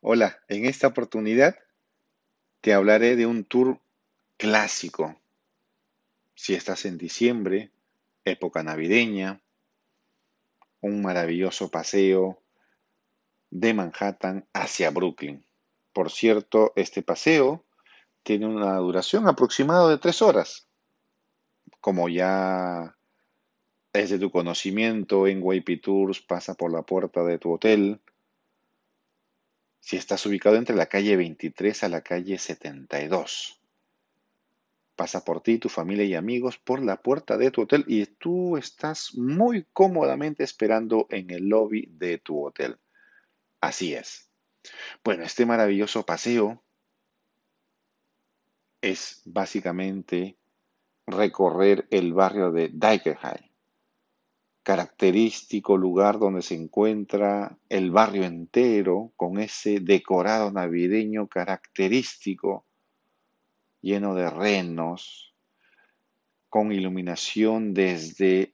Hola, en esta oportunidad te hablaré de un tour clásico. Si estás en diciembre, época navideña, un maravilloso paseo de Manhattan hacia Brooklyn. Por cierto, este paseo tiene una duración aproximada de tres horas. Como ya es de tu conocimiento, en Tours pasa por la puerta de tu hotel, si estás ubicado entre la calle 23 a la calle 72. Pasa por ti, tu familia y amigos por la puerta de tu hotel y tú estás muy cómodamente esperando en el lobby de tu hotel. Así es. Bueno, este maravilloso paseo es básicamente recorrer el barrio de High característico lugar donde se encuentra el barrio entero con ese decorado navideño característico, lleno de renos, con iluminación desde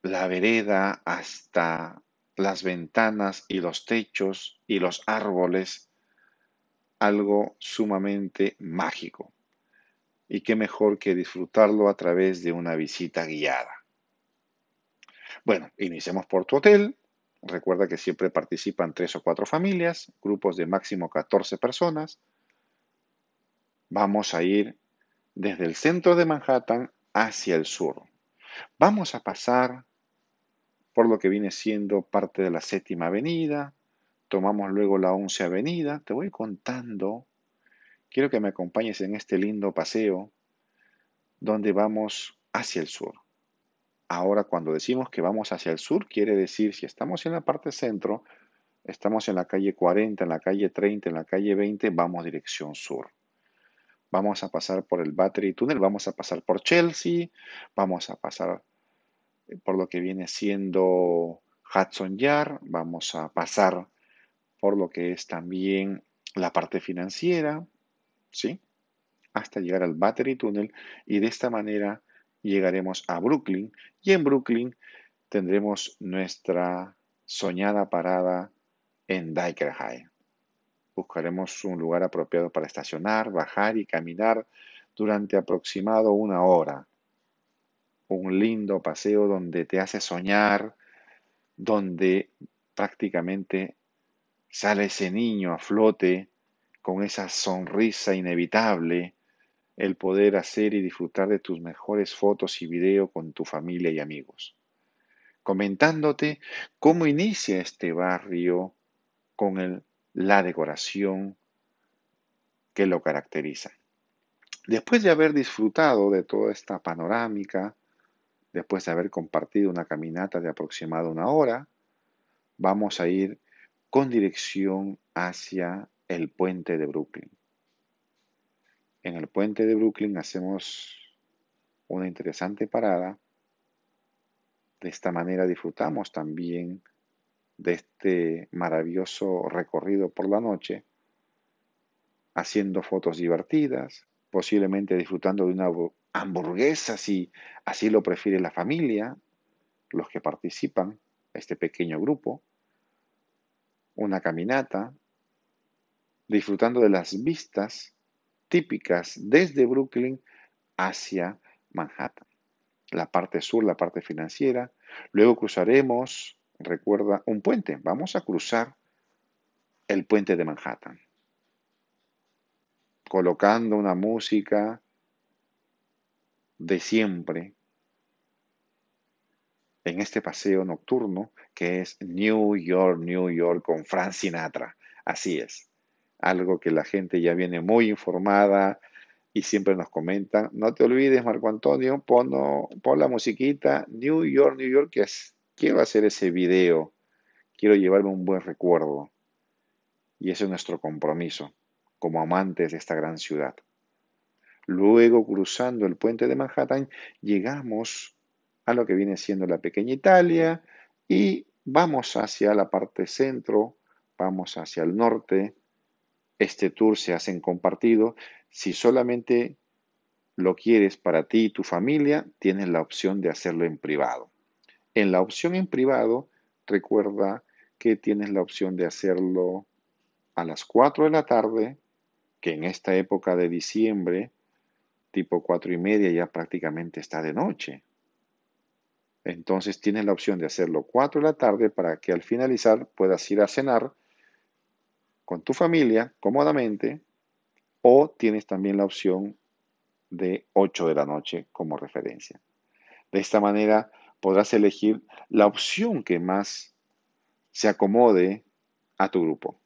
la vereda hasta las ventanas y los techos y los árboles, algo sumamente mágico. Y qué mejor que disfrutarlo a través de una visita guiada. Bueno, iniciemos por tu hotel. Recuerda que siempre participan tres o cuatro familias, grupos de máximo 14 personas. Vamos a ir desde el centro de Manhattan hacia el sur. Vamos a pasar por lo que viene siendo parte de la séptima avenida. Tomamos luego la once avenida. Te voy contando. Quiero que me acompañes en este lindo paseo donde vamos hacia el sur. Ahora, cuando decimos que vamos hacia el sur, quiere decir, si estamos en la parte centro, estamos en la calle 40, en la calle 30, en la calle 20, vamos dirección sur. Vamos a pasar por el Battery Tunnel, vamos a pasar por Chelsea, vamos a pasar por lo que viene siendo Hudson Yard, vamos a pasar por lo que es también la parte financiera, ¿sí? Hasta llegar al Battery Tunnel y de esta manera llegaremos a Brooklyn y en Brooklyn tendremos nuestra soñada parada en Diker High. Buscaremos un lugar apropiado para estacionar, bajar y caminar durante aproximado una hora. Un lindo paseo donde te hace soñar, donde prácticamente sale ese niño a flote con esa sonrisa inevitable el poder hacer y disfrutar de tus mejores fotos y video con tu familia y amigos, comentándote cómo inicia este barrio con la decoración que lo caracteriza. Después de haber disfrutado de toda esta panorámica, después de haber compartido una caminata de aproximado una hora, vamos a ir con dirección hacia el puente de Brooklyn. En el puente de Brooklyn hacemos una interesante parada. De esta manera disfrutamos también de este maravilloso recorrido por la noche, haciendo fotos divertidas, posiblemente disfrutando de una hamburguesa si así lo prefiere la familia, los que participan, este pequeño grupo, una caminata, disfrutando de las vistas típicas desde Brooklyn hacia Manhattan. La parte sur, la parte financiera. Luego cruzaremos, recuerda, un puente. Vamos a cruzar el puente de Manhattan. Colocando una música de siempre en este paseo nocturno que es New York, New York con Frank Sinatra. Así es algo que la gente ya viene muy informada y siempre nos comentan. No te olvides, Marco Antonio, pon, la musiquita New York, New York, que quiero hacer ese video, quiero llevarme un buen recuerdo. Y ese es nuestro compromiso como amantes de esta gran ciudad. Luego, cruzando el puente de Manhattan, llegamos a lo que viene siendo la pequeña Italia y vamos hacia la parte centro, vamos hacia el norte, este tour se hace compartido. Si solamente lo quieres para ti y tu familia, tienes la opción de hacerlo en privado. En la opción en privado, recuerda que tienes la opción de hacerlo a las 4 de la tarde, que en esta época de diciembre, tipo 4 y media, ya prácticamente está de noche. Entonces tienes la opción de hacerlo 4 de la tarde para que al finalizar puedas ir a cenar con tu familia cómodamente o tienes también la opción de 8 de la noche como referencia. De esta manera podrás elegir la opción que más se acomode a tu grupo.